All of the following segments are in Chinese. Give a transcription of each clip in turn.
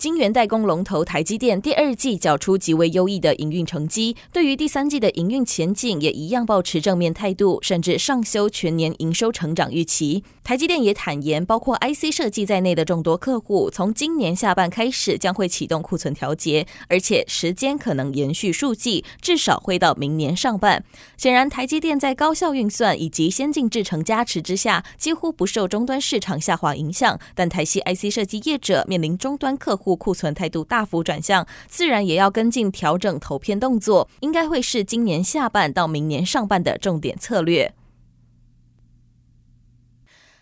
晶圆代工龙头台积电第二季缴出极为优异的营运成绩，对于第三季的营运前景也一样抱持正面态度，甚至上修全年营收成长预期。台积电也坦言，包括 IC 设计在内的众多客户，从今年下半开始将会启动库存调节，而且时间可能延续数季，至少会到明年上半。显然，台积电在高效运算以及先进制程加持之下，几乎不受终端市场下滑影响。但台系 IC 设计业者面临终端客户。库存态度大幅转向，自然也要跟进调整投片动作，应该会是今年下半到明年上半的重点策略。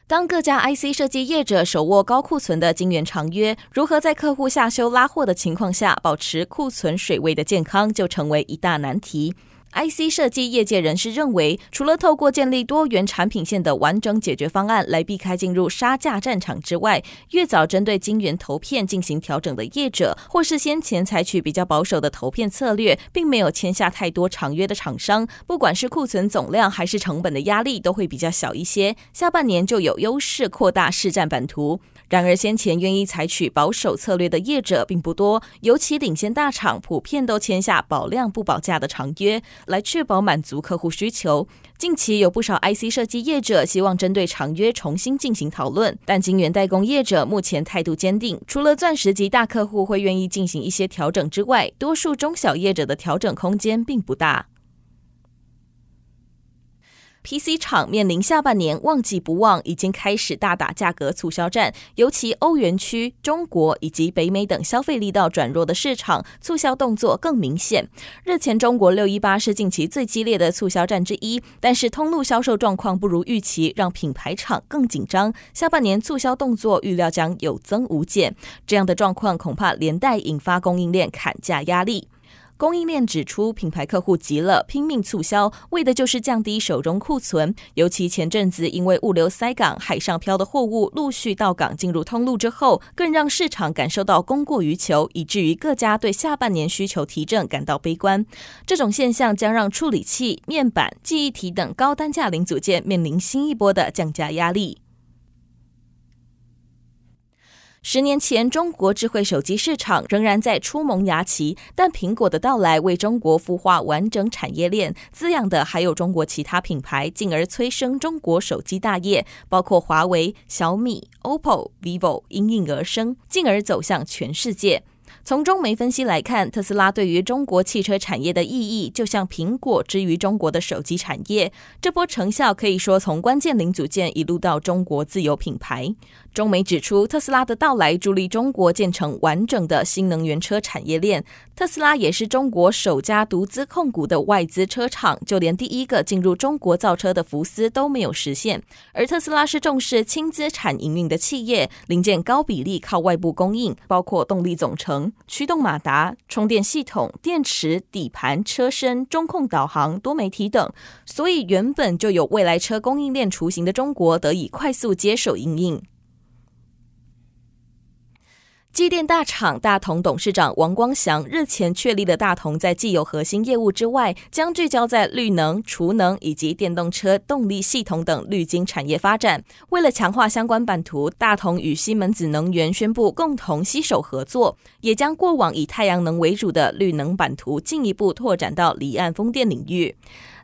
当各家 IC 设计业者手握高库存的晶圆长约，如何在客户下修拉货的情况下保持库存水位的健康，就成为一大难题。IC 设计业界人士认为，除了透过建立多元产品线的完整解决方案来避开进入杀价战场之外，越早针对晶圆投片进行调整的业者，或是先前采取比较保守的投片策略，并没有签下太多长约的厂商，不管是库存总量还是成本的压力都会比较小一些，下半年就有优势扩大市占版图。然而，先前愿意采取保守策略的业者并不多，尤其领先大厂普遍都签下保量不保价的长约，来确保满足客户需求。近期有不少 IC 设计业者希望针对长约重新进行讨论，但晶圆代工业者目前态度坚定，除了钻石级大客户会愿意进行一些调整之外，多数中小业者的调整空间并不大。PC 厂面临下半年旺季不旺，已经开始大打价格促销战。尤其欧元区、中国以及北美等消费力道转弱的市场，促销动作更明显。日前，中国六一八是近期最激烈的促销战之一，但是通路销售状况不如预期，让品牌厂更紧张。下半年促销动作预料将有增无减，这样的状况恐怕连带引发供应链砍价压力。供应链指出，品牌客户急了，拼命促销，为的就是降低手中库存。尤其前阵子因为物流塞港，海上漂的货物陆续到港进入通路之后，更让市场感受到供过于求，以至于各家对下半年需求提振感到悲观。这种现象将让处理器、面板、记忆体等高单价零组件面临新一波的降价压力。十年前，中国智慧手机市场仍然在初萌芽期，但苹果的到来为中国孵化完整产业链，滋养的还有中国其他品牌，进而催生中国手机大业，包括华为、小米、OPPO、vivo 应运而生，进而走向全世界。从中媒分析来看，特斯拉对于中国汽车产业的意义，就像苹果之于中国的手机产业。这波成效可以说从关键零组件一路到中国自有品牌。中媒指出，特斯拉的到来助力中国建成完整的新能源车产业链。特斯拉也是中国首家独资控股的外资车厂，就连第一个进入中国造车的福斯都没有实现。而特斯拉是重视轻资产营运的企业，零件高比例靠外部供应，包括动力总成、驱动马达、充电系统、电池、底盘、车身、中控导航、多媒体等。所以原本就有未来车供应链雏形的中国，得以快速接手应用。机电大厂大同董事长王光祥日前确立了大同在既有核心业务之外，将聚焦在绿能、储能以及电动车动力系统等绿金产业发展。为了强化相关版图，大同与西门子能源宣布共同携手合作，也将过往以太阳能为主的绿能版图进一步拓展到离岸风电领域。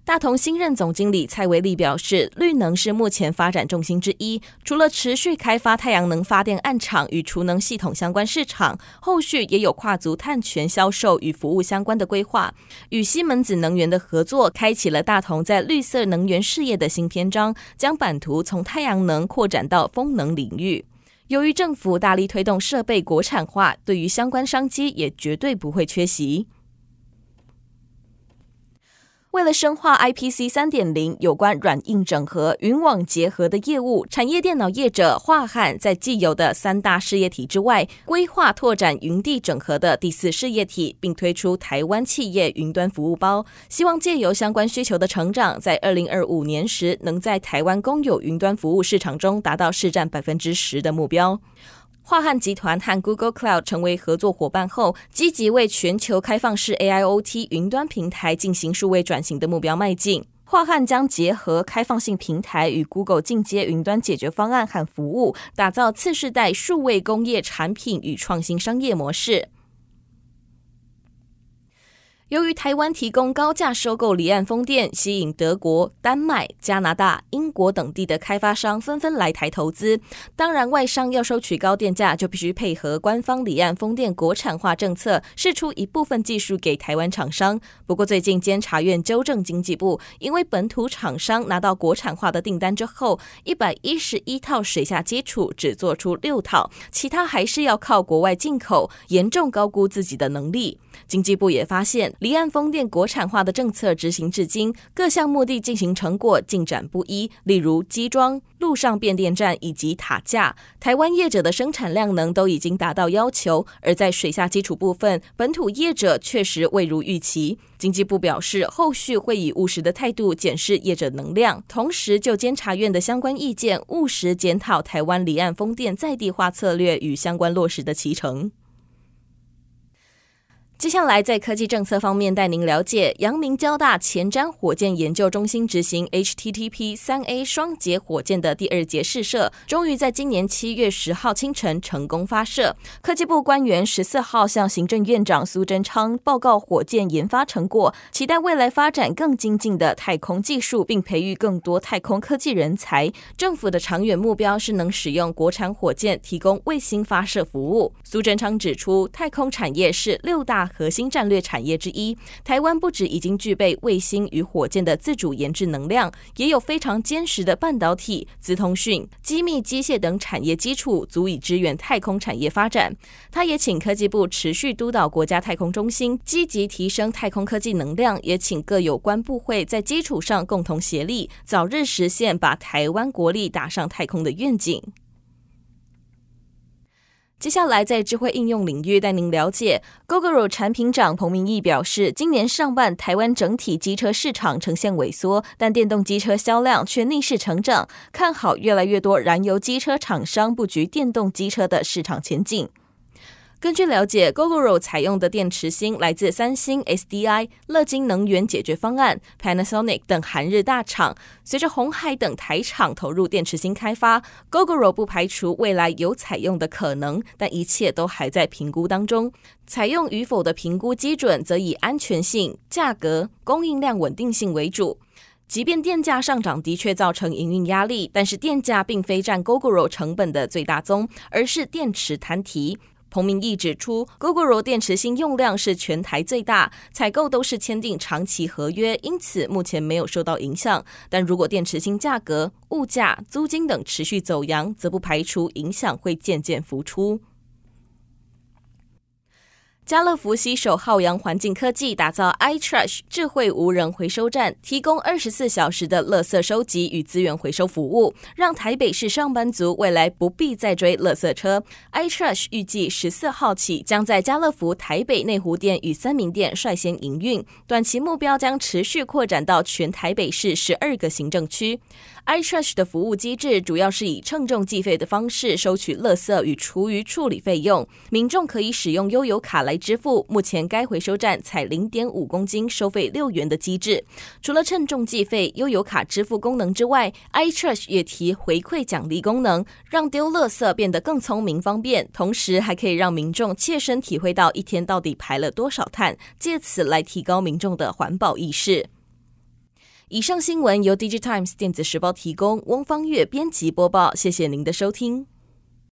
大同新任总经理蔡维利表示，绿能是目前发展重心之一。除了持续开发太阳能发电案场与储能系统相关市场，后续也有跨足碳权销售与服务相关的规划。与西门子能源的合作，开启了大同在绿色能源事业的新篇章，将版图从太阳能扩展到风能领域。由于政府大力推动设备国产化，对于相关商机也绝对不会缺席。为了深化 IPC 三点零有关软硬整合、云网结合的业务，产业电脑业者华汉在既有的三大事业体之外，规划拓展云地整合的第四事业体，并推出台湾企业云端服务包，希望借由相关需求的成长，在二零二五年时，能在台湾公有云端服务市场中达到市占百分之十的目标。华汉集团和 Google Cloud 成为合作伙伴后，积极为全球开放式 AIoT 云端平台进行数位转型的目标迈进。华汉将结合开放性平台与 Google 进阶云端解决方案和服务，打造次世代数位工业产品与创新商业模式。由于台湾提供高价收购离岸风电，吸引德国、丹麦、加拿大、英国等地的开发商纷纷来台投资。当然，外商要收取高电价，就必须配合官方离岸风电国产化政策，释出一部分技术给台湾厂商。不过，最近监察院纠正经济部，因为本土厂商拿到国产化的订单之后，一百一十一套水下基础只做出六套，其他还是要靠国外进口，严重高估自己的能力。经济部也发现，离岸风电国产化的政策执行至今，各项目的进行成果进展不一。例如机装、陆上变电站以及塔架，台湾业者的生产量能都已经达到要求；而在水下基础部分，本土业者确实未如预期。经济部表示，后续会以务实的态度检视业者能量，同时就监察院的相关意见，务实检讨台湾离岸风电在地化策略与相关落实的期程。接下来，在科技政策方面带您了解，阳明交大前瞻火箭研究中心执行 HTTP 三 A 双节火箭的第二节试射，终于在今年七月十号清晨成功发射。科技部官员十四号向行政院长苏贞昌报告火箭研发成果，期待未来发展更精进的太空技术，并培育更多太空科技人才。政府的长远目标是能使用国产火箭提供卫星发射服务。苏贞昌指出，太空产业是六大核心战略产业之一，台湾不止已经具备卫星与火箭的自主研制能量，也有非常坚实的半导体、资通讯、机密机械等产业基础，足以支援太空产业发展。他也请科技部持续督导国家太空中心，积极提升太空科技能量，也请各有关部会在基础上共同协力，早日实现把台湾国力打上太空的愿景。接下来，在智慧应用领域带您了解，Gogoro 产品长彭明义表示，今年上半台湾整体机车市场呈现萎缩，但电动机车销量却逆势成长，看好越来越多燃油机车厂商布局电动机车的市场前景。根据了解，Gogoro 采用的电池芯来自三星、SDI、乐金能源解决方案、Panasonic 等韩日大厂。随着鸿海等台厂投入电池芯开发，Gogoro 不排除未来有采用的可能，但一切都还在评估当中。采用与否的评估基准则以安全性、价格、供应量稳定性为主。即便电价上涨的确造成营运压力，但是电价并非占 Gogoro 成本的最大宗，而是电池摊提。洪明义指出，Google 电池芯用量是全台最大，采购都是签订长期合约，因此目前没有受到影响。但如果电池芯价格、物价、租金等持续走扬，则不排除影响会渐渐浮出。家乐福携手浩洋环境科技，打造 iTrash 智慧无人回收站，提供二十四小时的垃圾收集与资源回收服务，让台北市上班族未来不必再追垃圾车。iTrash 预计十四号起将在家乐福台北内湖店与三民店率先营运，短期目标将持续扩展到全台北市十二个行政区。iTrash 的服务机制主要是以称重计费的方式收取垃圾与厨余处理费用，民众可以使用悠游卡来来支付。目前该回收站采零点五公斤收费六元的机制。除了称重计费、悠游卡支付功能之外，iTrash 也提回馈奖励功能，让丢垃圾变得更聪明方便，同时还可以让民众切身体会到一天到底排了多少碳，借此来提高民众的环保意识。以上新闻由 DigiTimes 电子时报提供，翁方月编辑播报。谢谢您的收听。